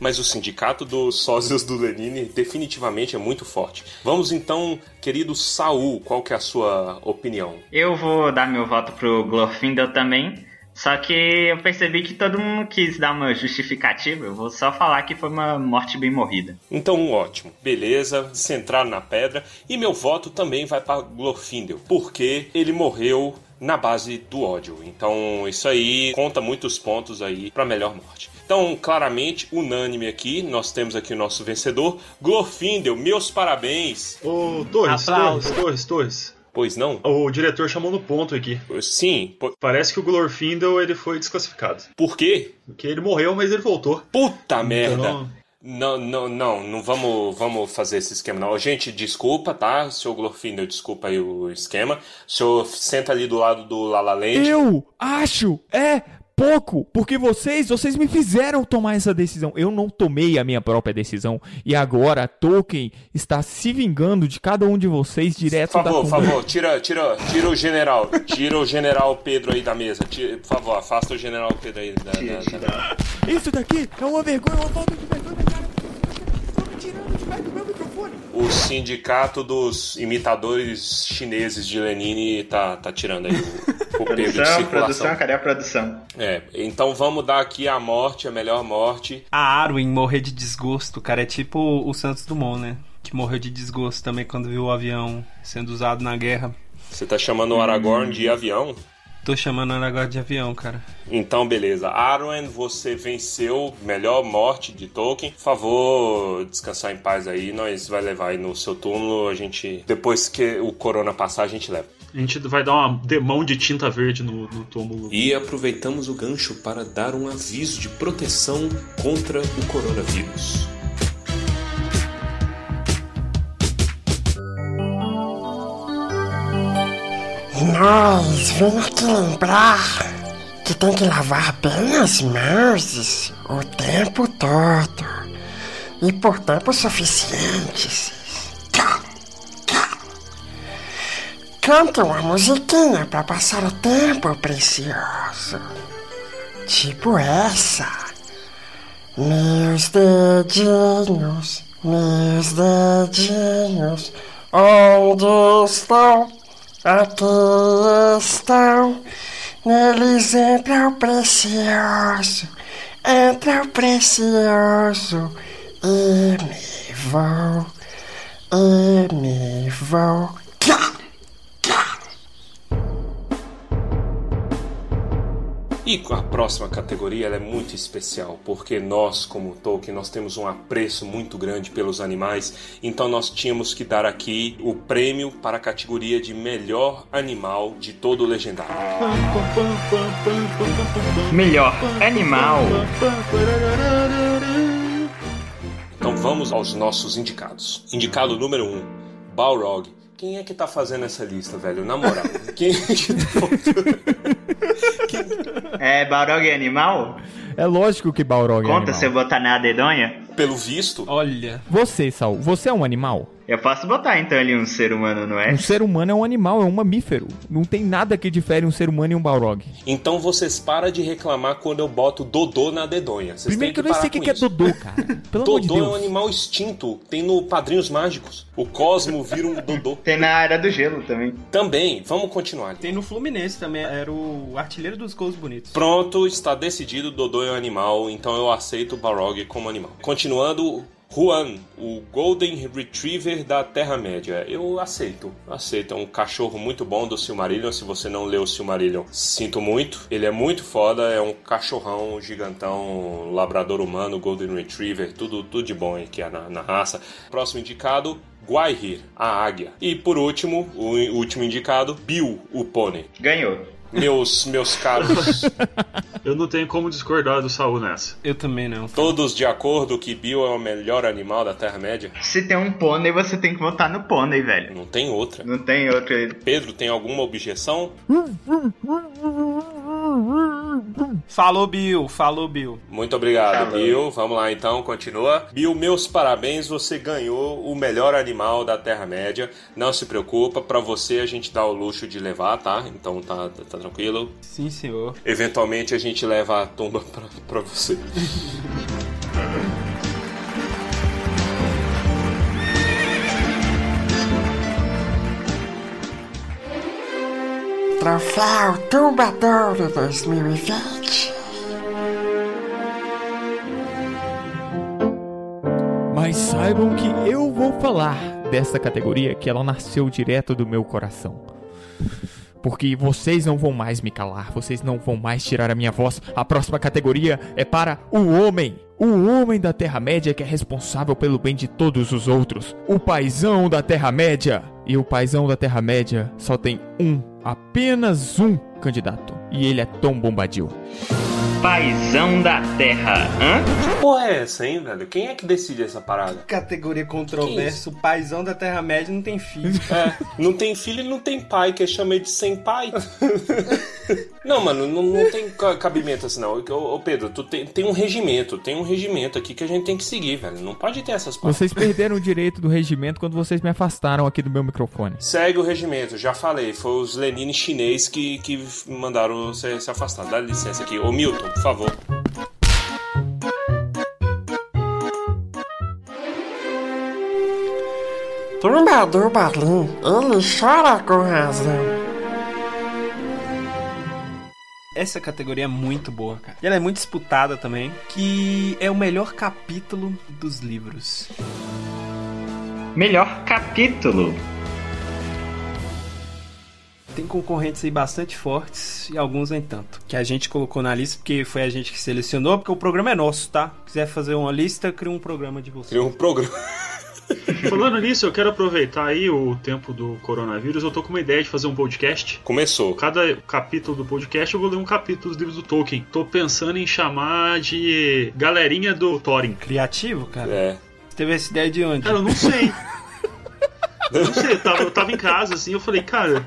Mas o sindicato dos sócios do Lenine definitivamente é muito forte. Vamos então, querido Saul, qual que é a sua opinião? Eu vou dar meu voto pro Glorfindel também. Só que eu percebi que todo mundo quis dar uma justificativa. Eu vou só falar que foi uma morte bem morrida. Então, ótimo. Beleza, centrado na pedra. E meu voto também vai para Glorfindel, porque ele morreu na base do ódio. Então, isso aí conta muitos pontos aí para melhor morte. Então, claramente, unânime aqui, nós temos aqui o nosso vencedor, Glorfindel. Meus parabéns. Ô, Torres, Aplausos. Torres, Torres, Torres. Pois não? O diretor chamou no ponto aqui. Sim. po- Parece que o Glorfindel ele foi desclassificado. Por quê? Porque ele morreu, mas ele voltou. Puta merda. Então, Não, não, não, não vamos, vamos fazer esse esquema, não. Gente, desculpa, tá? Seu Glorfindel, desculpa aí o esquema. O senhor senta ali do lado do Lala Land. Eu acho é pouco, porque vocês, vocês me fizeram tomar essa decisão. Eu não tomei a minha própria decisão e agora Tolkien está se vingando de cada um de vocês direto Por da favor, tumba. por favor, tira, tira, tira o general. Tira o general Pedro aí da mesa. Tira- por favor, afasta o general Pedro aí da, da- da- Isso daqui é uma vergonha, uma falta de vergonha, cara. O sindicato dos imitadores chineses de Lenine tá, tá tirando aí o, Produção, produção, cadê a produção? É, então vamos dar aqui a morte, a melhor morte. A Arwen morrer de desgosto, cara, é tipo o Santos Dumont, né? Que morreu de desgosto também quando viu o avião sendo usado na guerra. Você tá chamando o Aragorn de avião? Tô chamando ela agora de avião, cara. Então, beleza. Arwen, você venceu. Melhor morte de Tolkien. Por favor, descansar em paz aí. Nós vai levar aí no seu túmulo. A gente, depois que o corona passar, a gente leva. a gente vai dar uma demão de tinta verde no, no túmulo. E aproveitamos o gancho para dar um aviso de proteção contra o coronavírus. Nós vim aqui lembrar que tem que lavar bem as mãos o tempo todo e por tempo suficientes. cante uma musiquinha pra passar o tempo precioso. Tipo essa. Meus dedinhos, meus dedinhos, onde estão? Aqui estão. Neles entra o precioso, entra o precioso. E me vou, e me vou. E a próxima categoria é muito especial, porque nós, como Tolkien, nós temos um apreço muito grande pelos animais, então nós tínhamos que dar aqui o prêmio para a categoria de melhor animal de todo o legendário. Melhor animal. Então vamos aos nossos indicados. Indicado número 1, um, Balrog. Quem é que tá fazendo essa lista, velho? Na moral. Quem é que tá É, Balrog é animal? É lógico que Balrog é Conta animal. se eu botar na dedonha? Pelo visto. Olha. Você, Saul, você é um animal? Eu posso botar então ali um ser humano, não é? Um ser humano é um animal, é um mamífero. Não tem nada que difere um ser humano e um Balrog. Então vocês param de reclamar quando eu boto Dodô na dedonha. Vocês Primeiro que eu nem sei o que, que é. Dodô, cara. (laughs) Pelo amor de Dodô é um animal extinto. Tem no Padrinhos Mágicos. O Cosmo vira um Dodô. Tem na Era do Gelo também. Também, vamos continuar. Tem no Fluminense também, era o artilheiro dos gols bonitos. Pronto, está decidido, Dodô é um animal, então eu aceito o Balrog como animal. Continuando, Juan, o Golden Retriever da Terra-média. Eu aceito, aceito. É um cachorro muito bom do Silmarillion. Se você não leu o Silmarillion, sinto muito. Ele é muito foda, é um cachorrão gigantão, labrador humano, Golden Retriever, tudo, tudo de bom aqui na, na raça. Próximo indicado, Guaihir, a águia. E por último, o último indicado, Bill, o pônei. Ganhou. Meus, meus caros, (laughs) Eu não tenho como discordar do Saul nessa. Eu também não. todos de acordo que Bill é o melhor animal da Terra-média? Se tem um pônei, você tem que votar no pônei, velho. Não tem outra. Não tem outro. Pedro, tem alguma objeção? (laughs) Falou, Bill. Falou, Bill. Muito obrigado, Falou. Bill. Vamos lá então, continua. Bill, meus parabéns, você ganhou o melhor animal da Terra-média. Não se preocupa, pra você a gente dá o luxo de levar, tá? Então tá, tá, tá tranquilo. Sim, senhor. Eventualmente a gente leva a tumba pra, pra você. (laughs) Troféu Tumbadouro 2020. Mas saibam que eu vou falar dessa categoria que ela nasceu direto do meu coração. Porque vocês não vão mais me calar, vocês não vão mais tirar a minha voz. A próxima categoria é para o homem. O homem da Terra-média que é responsável pelo bem de todos os outros. O paizão da Terra-média. E o paizão da Terra-média só tem um, apenas um candidato. E ele é Tom Bombadil. Paizão da Terra. Hã? Que porra é essa, hein, velho? Quem é que decide essa parada? Categoria controversa, o paizão da Terra-média não tem filho. (laughs) É, não tem filho e não tem pai, que eu chamei de sem pai. (laughs) não, mano, não, não tem ca- cabimento assim, não. Ô, ô, Pedro, tu tem, tem um regimento, tem um regimento aqui que a gente tem que seguir, velho. Não pode ter essas paradas. Vocês perderam o direito do regimento quando vocês me afastaram aqui do meu microfone. Segue o regimento, já falei. Foi os Lenine chinês que, que mandaram você se afastar. Dá licença aqui. Ô, Milton, por favor. Tumbador Balim, ele chora com razão. Essa categoria é muito boa, cara. E ela é muito disputada também, que é o melhor capítulo dos livros. Melhor capítulo. Tem concorrentes aí bastante fortes e alguns nem tanto. Que a gente colocou na lista porque foi a gente que selecionou, porque o programa é nosso, tá? Quiser fazer uma lista, cria um programa de você. Cria um programa. (laughs) Falando nisso, eu quero aproveitar aí o tempo do coronavírus. Eu tô com uma ideia de fazer um podcast. Começou. Cada capítulo do podcast eu vou ler um capítulo dos livros do Tolkien. Tô pensando em chamar de Galerinha do Thorin. Criativo, cara? É. Você teve essa ideia de onde? Cara, eu não sei. (laughs) Eu não sei, eu tava, eu tava em casa assim, eu falei, cara,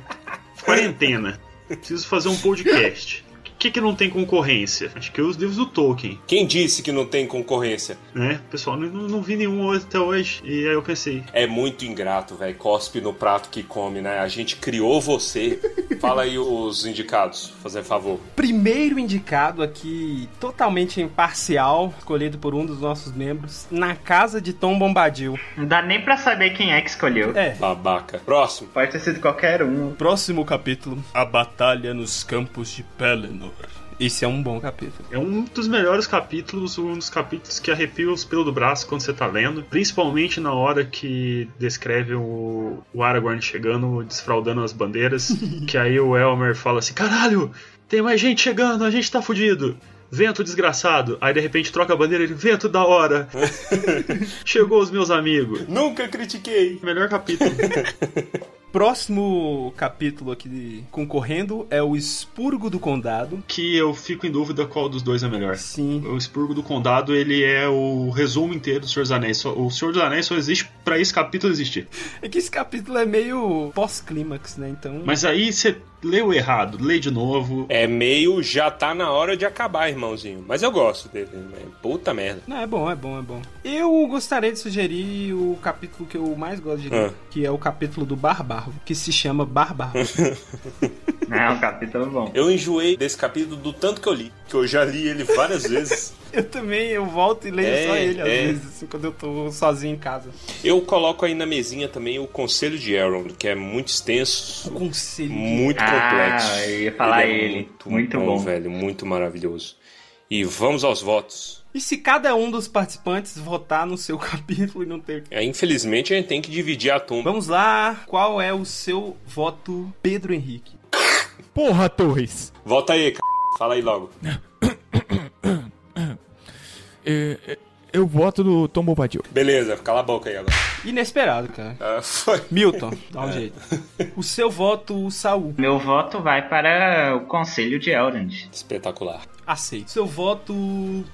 quarentena. Preciso fazer um podcast. O que, que, não tem concorrência? Acho que os livros do Tolkien, Quem disse que não tem concorrência? né? Pessoal, não, não, não vi nenhum até hoje. E aí eu pensei, É muito ingrato, velho. Cospe no prato que come, né? A gente criou você. (laughs) Fala aí os indicados, fazer favor. Primeiro indicado aqui, totalmente imparcial, escolhido por um dos nossos membros, Na Casa de Tom Bombadil. Não dá nem pra saber quem é que escolheu. É. Babaca. Próximo. Pode ter sido qualquer um. Próximo capítulo: A Batalha nos Campos de Pelennor. Esse é um bom capítulo. É um dos melhores capítulos, um dos capítulos que arrepia os pelos do braço quando você tá lendo. Principalmente na hora que descreve o, o Aragorn chegando, desfraudando as bandeiras. (laughs) que aí o Elmer fala assim: caralho, tem mais gente chegando, a gente tá fudido. Vento desgraçado. Aí de repente troca a bandeira ele, vento da hora. (laughs) Chegou os meus amigos. Nunca critiquei. Melhor capítulo. (laughs) Próximo capítulo aqui concorrendo é o Expurgo do Condado. que eu fico em dúvida qual dos dois é melhor. Sim. O Expurgo do Condado, ele é o resumo inteiro do Senhor dos Anéis. O Senhor dos Anéis só existe pra esse capítulo existir. É que esse capítulo é meio pós-clímax, né? Então. Mas aí você leu errado, lê de novo. É meio já tá na hora de acabar, irmãozinho. Mas eu gosto dele. né? Puta merda. Não, é bom, é bom, é bom. Eu gostaria de sugerir o capítulo que eu mais gosto de ler, Ah. que é o capítulo do Barbarro, que se chama Barbarro. (laughs) (laughs) É um capítulo bom. Eu enjoei desse capítulo do tanto que eu li. Que eu já li ele várias (laughs) vezes. eu também, eu volto e leio É, só ele, às é. vezes, assim, quando eu tô sozinho em casa. Eu coloco aí na mesinha também o Conselho de Elrond, que é muito extenso, O conselho. muito Ah, complexo. eu ia falar é ele. Muito, Muito bom, bom. velho. Muito maravilhoso. E vamos aos votos. E se cada um dos participantes votar no seu (laughs) capítulo e não ter. É, infelizmente a gente tem que dividir a tumba. Vamos lá, qual é o seu voto, Pedro Henrique? Porra, Torres! Volta aí, c... Fala aí logo. (coughs) É, é, eu voto no Tom Bombadil. Beleza, cala a boca aí agora. Inesperado, cara. Ah, foi. Milton, dá um jeito. O seu voto, Saul. Meu voto vai para o Conselho de Elrond. Espetacular. Aceito. Seu voto,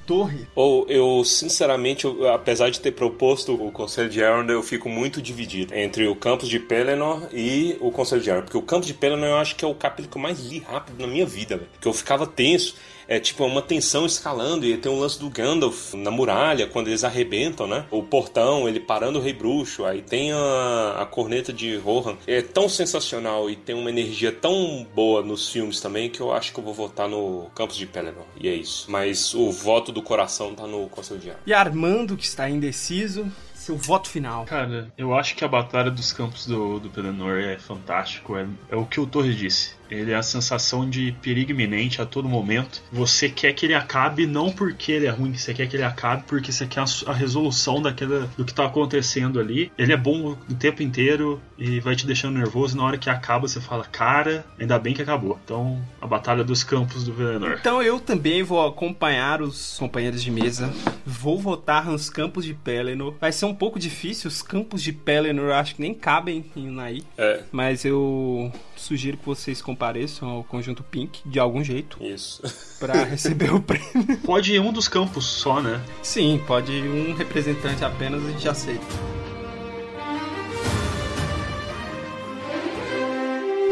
Torre. Ou eu, sinceramente, eu- apesar de ter proposto o Conselho de Elrond, eu fico muito dividido entre o Campos de Pelennor e o Conselho de Elrond. Porque o Campos de Pelennor eu acho que é o capítulo que eu mais li rápido na minha vida, velho. Porque eu ficava tenso. É tipo uma tensão escalando e tem um lance do Gandalf na muralha, quando eles arrebentam, né? O portão, ele parando o Rei Bruxo, aí tem a, a corneta de Rohan. É tão sensacional e tem uma energia tão boa nos filmes também que eu acho que eu vou votar no Campos de Pelennor. E é isso. Mas o voto do coração tá no Conselho de Elrond. E Armando, que está indeciso. Seu voto final. Cara, eu acho que a Batalha dos Campos do, do Pelennor é fantástico. É, é o que o Torres disse. Ele é a sensação de perigo iminente a todo momento. Você quer que ele acabe não porque ele é ruim, você quer que ele acabe porque você quer a, resolução daquela, do que tá acontecendo ali. Ele é bom o tempo inteiro e vai te deixando nervoso. Na hora que acaba, você fala, cara, ainda bem que acabou. Então, a Batalha dos Campos do Pelennor. Então eu também vou acompanhar os companheiros de mesa. Vou votar nos campos de Pelennor. Vai ser um pouco difícil, os campos de Pelennor eu acho que nem cabem em Unai. É, Mas eu sugiro que vocês compareçam ao conjunto Pink de algum jeito isso. (laughs) pra receber o prêmio. Pode ir um dos campos só, né? Sim, pode ir um representante apenas, a gente aceita.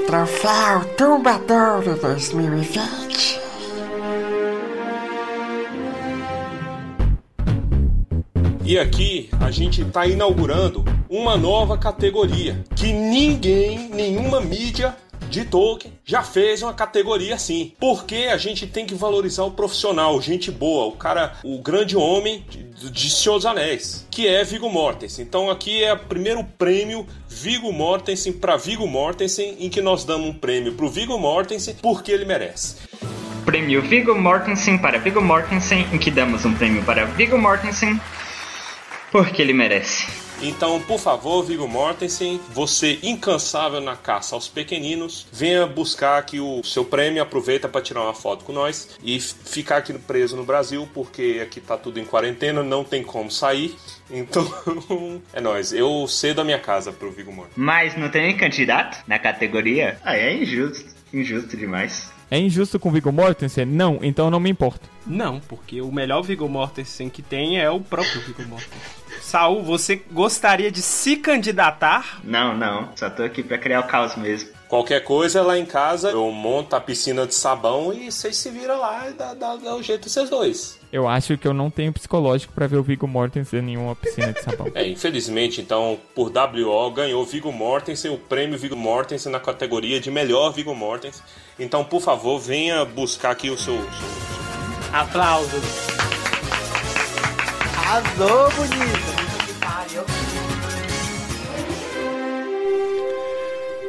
Troféu Tumbadouro 2020. E aqui a gente está inaugurando uma nova categoria que ninguém, nenhuma mídia de Tolkien já fez uma categoria assim. Porque a gente tem que valorizar o profissional, gente boa, o cara, o grande homem de, de Senhor dos Anéis, que é Viggo Mortensen. Então aqui é o primeiro prêmio Viggo Mortensen para Viggo Mortensen, em que nós damos um prêmio pro Viggo Mortensen porque ele merece. Prêmio Viggo Mortensen para Viggo Mortensen, em que damos um prêmio para Viggo Mortensen porque ele merece. Então, por favor, Viggo Mortensen, você incansável na caça aos pequeninos, venha buscar aqui o seu prêmio, aproveita para tirar uma foto com nós e ficar aqui preso no Brasil, porque aqui tá tudo em quarentena, não tem como sair. (laughs) Então, é nóis. Eu cedo a minha casa pro Viggo Mortensen. Mas não tem nem candidato na categoria? Ah, é injusto. Injusto demais. É injusto com o Viggo Mortensen? Não, então não me importo. Não, porque o melhor Viggo Mortensen que tem é o próprio Viggo Mortensen. Saul, você gostaria de se candidatar? Não, não. Só tô aqui pra criar o caos mesmo. Qualquer coisa lá em casa, eu monto a piscina de sabão e vocês se viram lá e dá, dá, dá o jeito vocês dois. Eu acho que eu não tenho psicológico pra ver o Viggo Mortensen em nenhuma piscina de sabão. (laughs) É, infelizmente, então, por WO, ganhou Viggo Mortensen, o prêmio Viggo Mortensen na categoria de melhor Viggo Mortensen. Então, por favor, venha buscar aqui o seu... seu- Aplausos. Arrasou, bonita.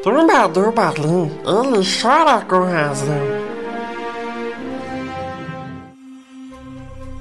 Tumba do Balim, ele chora com razão.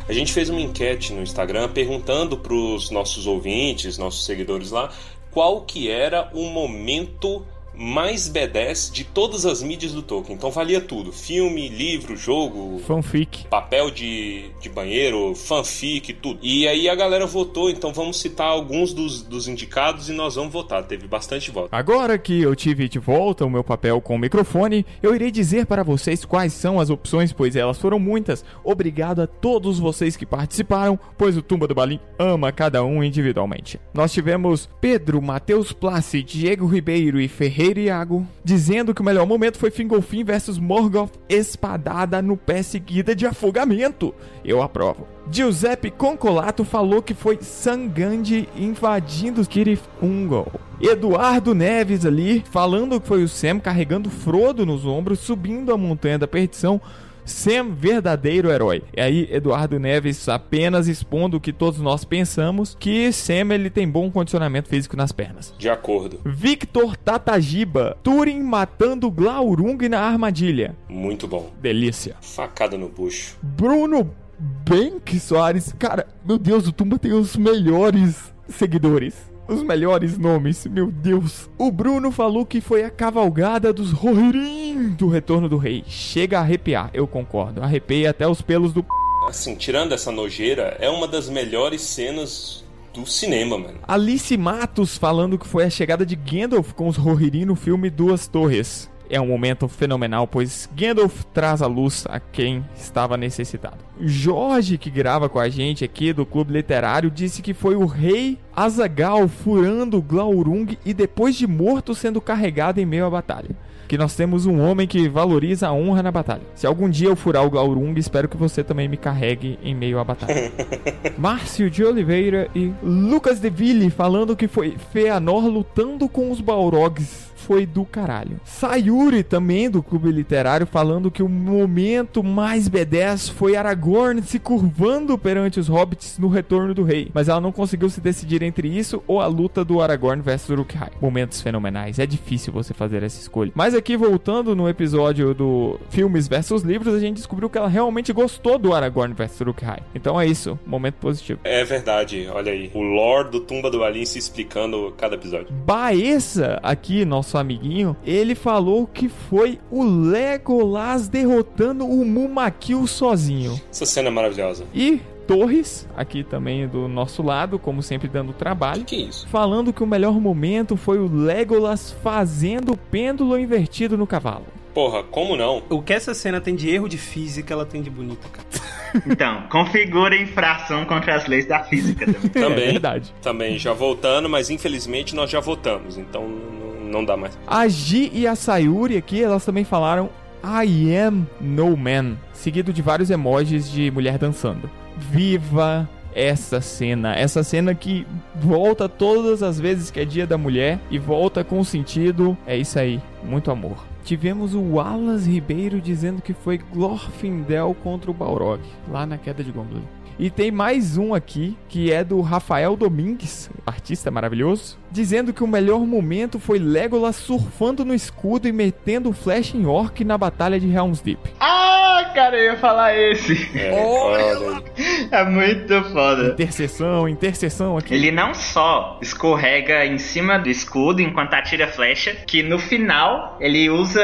A gente fez uma enquete no Instagram perguntando para os nossos ouvintes, nossos seguidores lá, qual que era o momento mais B10 de todas as mídias do Tolkien. Então valia tudo: filme, livro, jogo, Fanfic. papel de, de banheiro, fanfic, tudo. E aí a galera votou, então vamos citar alguns dos, dos indicados e nós vamos votar. Teve bastante voto. Agora que eu tive de volta o meu papel com o microfone, eu irei dizer para vocês quais são as opções, pois elas foram muitas. Obrigado a todos vocês que participaram, pois o Tumba do Balim ama cada um individualmente. Nós tivemos Pedro, Matheus Plassi, Diego Ribeiro e Ferreira Iago dizendo que o melhor momento foi Fingolfin versus Morgoth espadada no pé seguida de afogamento. Eu aprovo. Giuseppe Concolato falou que foi Sangandi invadindo Kirith Ungol. Eduardo Neves ali falando que foi o Sam carregando Frodo nos ombros, subindo a montanha da perdição. Sam, verdadeiro herói. E aí, Eduardo Neves apenas expondo o que todos nós pensamos, que Sam ele tem bom condicionamento físico nas pernas. De acordo. Victor Tatajiba, Turing matando Glaurung na armadilha. Muito bom. Delícia. Facada no bucho. Bruno Benck Soares, cara, meu Deus, o Tumba tem os melhores seguidores. Os melhores nomes, meu Deus. O Bruno falou que foi a cavalgada dos Rohirrim do Retorno do Rei. Chega a arrepiar, eu concordo. Arrepia até os pelos do p... Assim, tirando essa nojeira, é uma das melhores cenas do cinema, mano. Alice Matos falando que foi a chegada de Gandalf com os Rohirrim no filme Duas Torres. É um momento fenomenal, pois Gandalf traz a luz a quem estava necessitado. Jorge, que grava com a gente aqui do Clube Literário, disse que foi o rei Azagal furando Glaurung e depois de morto sendo carregado em meio à batalha. Que nós temos um homem que valoriza a honra na batalha. Se algum dia eu furar o Glaurung, espero que você também me carregue em meio à batalha. (laughs) Márcio de Oliveira e Lucas Deville falando que foi Feanor lutando com os Balrogs. Foi do caralho. Sayuri também do Clube Literário falando que o momento mais B10 foi Aragorn se curvando perante os hobbits no retorno do rei. Mas ela não conseguiu se decidir entre isso ou a luta do Aragorn versus Uruk-hai. Momentos fenomenais. É difícil você fazer essa escolha. Mas aqui voltando no episódio do filmes versus livros, a gente descobriu que ela realmente gostou do Aragorn versus Uruk-hai. Então é isso. Momento positivo. É verdade, olha aí. O lore do Tumba do Balim se explicando cada episódio. Baessa, aqui, nosso amiguinho, ele falou que foi o Legolas derrotando o Mumakil sozinho. Essa cena é maravilhosa. E Torres, aqui também do nosso lado, como sempre dando trabalho. Que isso? Falando que o melhor momento foi o Legolas fazendo o pêndulo invertido no cavalo. Porra, como não? O que essa cena tem de erro de física, ela tem de bonita, cara. (laughs) Então, configura infração contra as leis da física também. Também. É verdade. Também, já voltando, mas infelizmente nós já votamos, então n- não dá mais. A Gi e a Sayuri aqui, elas também falaram I am no man, seguido de vários emojis de mulher dançando. Viva essa cena, essa cena que volta todas as vezes que é dia da mulher e volta com sentido. É isso aí, muito amor. Tivemos o Wallace Ribeiro dizendo que foi Glorfindel contra o Balrog, lá na queda de Gomblin. E tem mais um aqui, que é do Rafael Domingues, artista maravilhoso, dizendo que o melhor momento foi Legolas surfando no escudo e metendo flash em Orc na batalha de Helm's Deep. Ah, cara, eu ia falar esse. É, (laughs) olha. É muito foda. Interseção, interseção aqui. Ele não só escorrega em cima do escudo enquanto atira a flecha, que no final ele usa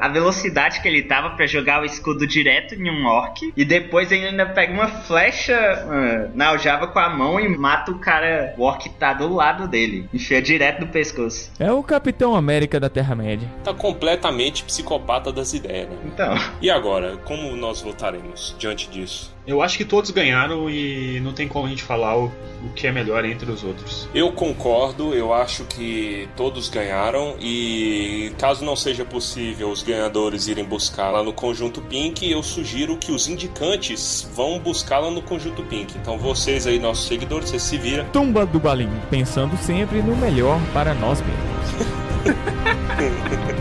a velocidade que ele tava pra jogar o escudo direto em um orc, e depois ele ainda pega uma flecha ah, na aljava com a mão e mata o cara, o orc que tá do lado dele, enfia direto no pescoço. É o Capitão América da Terra-média. Tá completamente psicopata das ideias, né? Então, E agora, como como nós votaremos diante disso? Eu acho que todos ganharam e não tem como a gente falar o, o que é melhor entre os outros. Eu concordo, eu acho que todos ganharam e caso não seja possível os ganhadores irem buscar lá no conjunto Pink, eu sugiro que os indicantes vão buscá-la no conjunto Pink. Então vocês aí, nossos seguidores, vocês se viram. Tumba do Balim, pensando sempre no melhor para nós mesmos.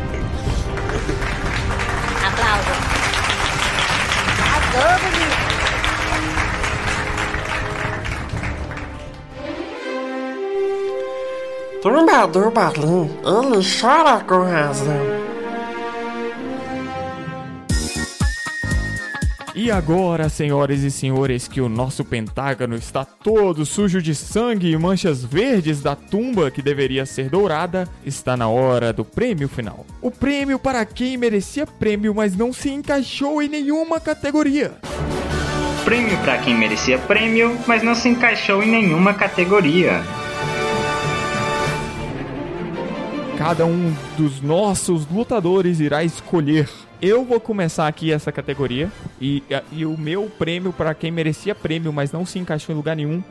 (laughs) Tumba do Balim, ele chora com razão. E agora, senhoras e senhores, que o nosso pentágono está todo sujo de sangue e manchas verdes da tumba que deveria ser dourada, está na hora do prêmio final. O prêmio para quem merecia prêmio, mas não se encaixou em nenhuma categoria. Prêmio pra quem merecia prêmio, mas não se encaixou em nenhuma categoria. Cada um dos nossos lutadores irá escolher. Eu vou começar aqui essa categoria e, e o meu prêmio para quem merecia prêmio, mas não se encaixou em lugar nenhum,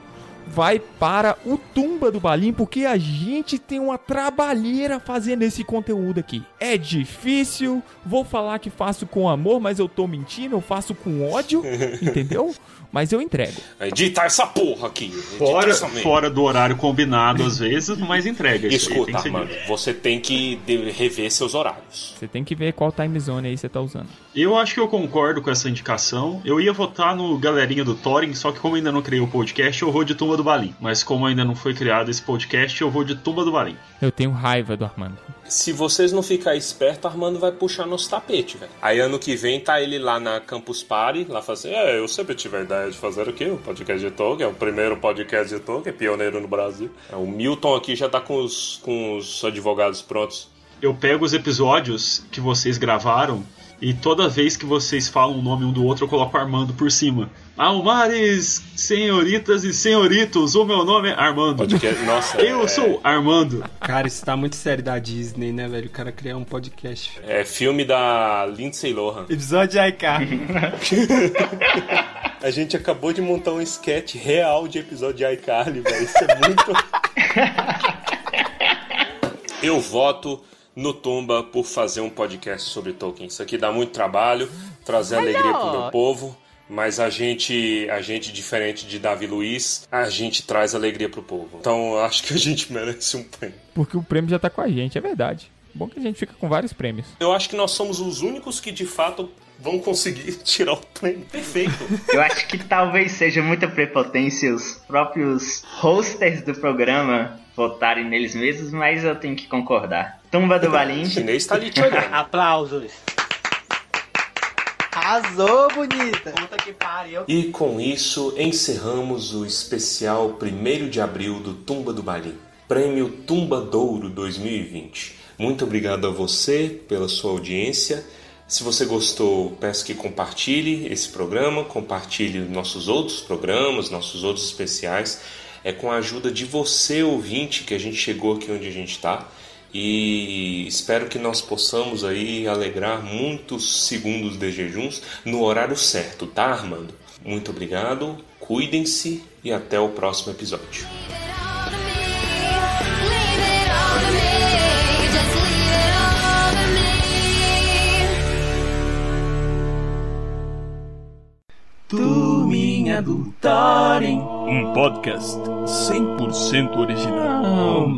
vai para o Tumba do Balim, porque a gente tem uma trabalheira fazendo esse conteúdo aqui. É difícil, vou falar que faço com amor, mas eu tô mentindo, eu faço com ódio, (laughs) entendeu? Mas eu entrego. Edita essa porra aqui. Fora, essa merda. fora do horário combinado às vezes, mas entrega. Aí Escuta, ser mano, você tem que rever seus horários. Você tem que ver qual time zone aí você tá usando. Eu acho que eu concordo com essa indicação. Eu ia votar no galerinha do Thorin, só que como ainda não criei o podcast, eu vou de Tumba do Balim. Mas como ainda não foi criado esse podcast, eu vou de Tumba do Balim. Eu tenho raiva do Armando. Se vocês não ficarem espertos, Armando vai puxar nos tapetes, velho. Aí ano que vem tá ele lá na Campus Party, lá fazendo. É, eu sempre tive a ideia de fazer o quê? O podcast de Tolkien, é o primeiro podcast de Tolkien, pioneiro no Brasil. É, O Milton aqui já tá com os, com os advogados prontos. Eu pego os episódios que vocês gravaram e toda vez que vocês falam o nome um do outro, eu coloco Armando por cima. Almares, senhoritas e senhoritos, o meu nome é Armando. Podcast, nossa. Eu é, sou Armando. Cara, isso tá muito sério da Disney, né, velho? O cara criar um podcast. É filme da Lindsay Lohan. Episódio de iCarly. (laughs) A gente acabou de montar um sketch real de episódio de iCarly, velho. Isso é muito. (laughs) Eu voto no Tumba por fazer um podcast sobre Tolkien. Isso aqui dá muito trabalho, trazer alegria pro meu povo. Mas a gente, a gente, diferente de Davi Luiz, a gente traz alegria pro povo. Então eu acho que a gente (laughs) merece um prêmio. Porque o prêmio já tá com a gente, é verdade. Bom que a gente fica com vários prêmios. Eu acho que nós somos os únicos que de fato vão conseguir (laughs) tirar o prêmio. Perfeito. Eu acho que talvez seja muita prepotência os próprios hosters do programa votarem neles mesmos, mas eu tenho que concordar. Tumba do (laughs) O Balim. chinês tá ali te olhando. Aplausos. Arrasou, bonita. Puta que pariu. E com isso encerramos o especial 1 de abril do Tumba do Balim, Prêmio Tumba Douro 2020. Muito obrigado a você pela sua audiência. Se você gostou, peço que compartilhe esse programa, compartilhe nossos outros programas, nossos outros especiais. É com a ajuda de você, ouvinte, que a gente chegou aqui onde a gente está. E espero que nós possamos aí alegrar muitos segundos de jejuns no horário certo, tá, Armando? Muito obrigado, cuidem-se e até o próximo episódio. Turminha do Thorin. Um podcast 100% original.